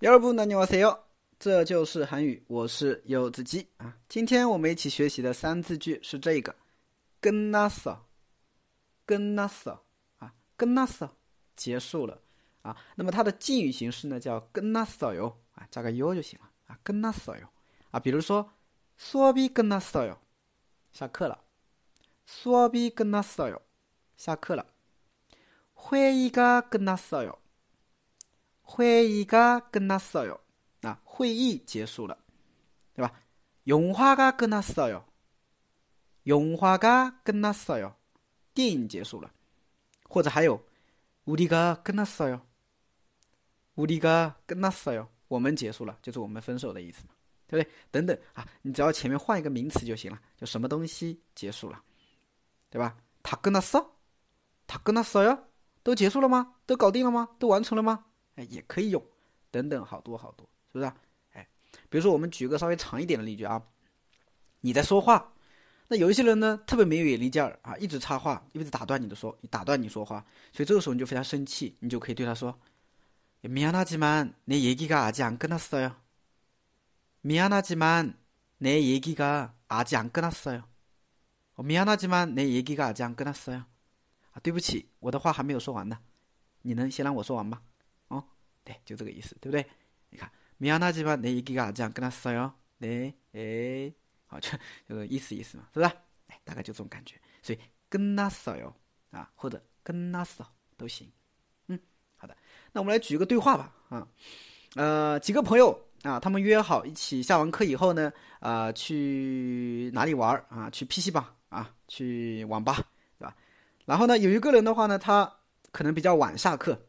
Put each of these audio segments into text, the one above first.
여러분안녕하세요，这就是韩语，我是柚子鸡啊。今天我们一起学习的三字句是这个，끝났 어， 끝났어啊，끝났어结束了啊。那么它的敬语形式呢叫끝났어요啊，加个 요 就行了啊，끝났어요啊。比如说수업이끝났어 요， 下课了。수업이끝났어 요， 下课了。회의가끝났어 요。 会议가끝났어 요， 啊，会议结束了，对吧？영화가끝났어 요， 영화가끝났어 요， 电影结束了，或者还有우리가끝났어 요， 우리가끝났어 요， 我们结束了，就是我们分手的意思嘛，对不对？等等啊，你只要前面换一个名词就行了，就什么东西结束了，对吧？다끝났 어， 다끝났어 요， 都结束了吗？都搞定了吗？都完成了吗？ 哎，也可以用，等等，好多好多，是不是？哎，比如说我们举个稍微长一点的例句啊，你在说话，那有一些人呢特别没有眼力劲儿啊，一直插话，一直打断你的说，打断你说话，所以这个时候你就非常生气，你就可以对他说：“미안하지만내얘기가아직안끝났어 요。 미안하지만내얘기가아직안끝났어 요。 미안하지만내얘기가아직안끝났어 요。 啊，对不起，我的话还没有说完呢，你能先让我说完吗？” 对，就这个意思，对不对？你看，미안하지만내얘기가아직안끝났어 요。 네哎，好，就这个意思意思嘛，是不是？哎，大概就这种感觉。所以끝났어 요， 啊，或者끝났어都行。嗯，好的。那我们来举一个对话吧。啊，呃，几个朋友啊，他们约好一起下完课以后呢，啊，去哪里玩啊？去 PC 吧，啊，去网吧，对吧？然后呢，有一个人的话呢，他可能比较晚下课。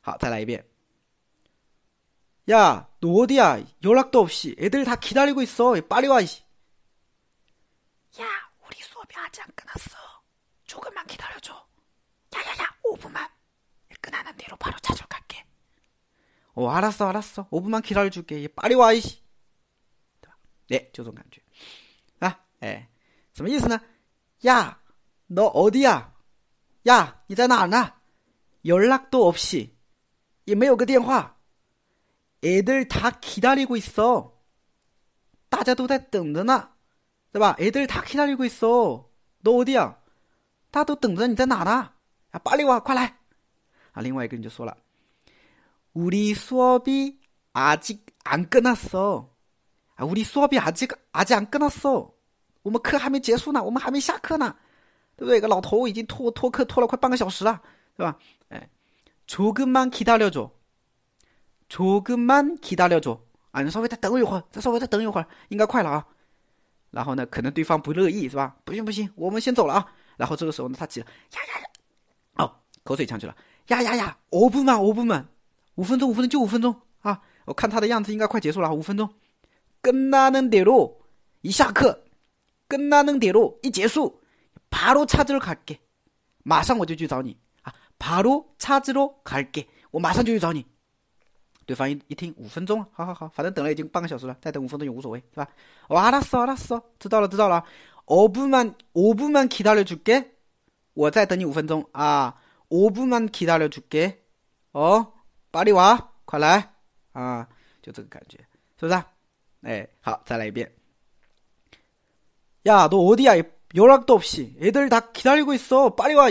好，再来一遍。야너어디야연락도없이애들다기다리고있어빨리와야우리수업이아직안끝났어조금만기다려줘야야야5분만끝나는대로바로찾으러갈게어알았어알았어5분만기다려줄게빨리와哎，就这种感觉啊，哎，什么意思呢？야너어디야呀，你在哪呢？연락도없이 也没有个电话，애들다기다리고있 어， 大家都在等着呢，对吧？애들다기다리고있 어， 너어디 야？ 大家都等着你在哪呢？啊，빨리 와， 快来！啊，另外一个人就说了，우리수업이아직안끝났어啊，우리수업이아직아직안끝났어我们课还没结束呢，我们还没下课呢，对不对？一个老头已经拖拖课拖了快半个小时了，对吧？哎。 조금만 기다려줘. 조금만 기다려줘. 啊，你稍微再等我一会儿，再稍微再等一会儿，应该快了啊。然后呢，可能对方不乐意是吧？不行不行，我们先走了啊。然后这个时候呢，他急了，呀呀呀， 5분만 5분만 五分钟，五分钟就五分钟啊。我看他的样子应该快结束了，五分钟。끝나는대로이샤크，끝나는대로이结束，바로찾으러갈게马上我就去找你。 바로찾으러갈 게， 我马上就去找你。对方一一听五分钟，好好好，反正等了已经半个小时了，再等五分钟也无所谓，是吧？我알았어알았어知道了知道了。五분만오분만기다려줄 게， 我再等你五分钟啊。五분만기다려줄 게， 哦，빨리 와， 快来啊，就这个感觉，是不是？哎，好，再来一遍。야너어디야연락도없이애들다기다리고있어빨리와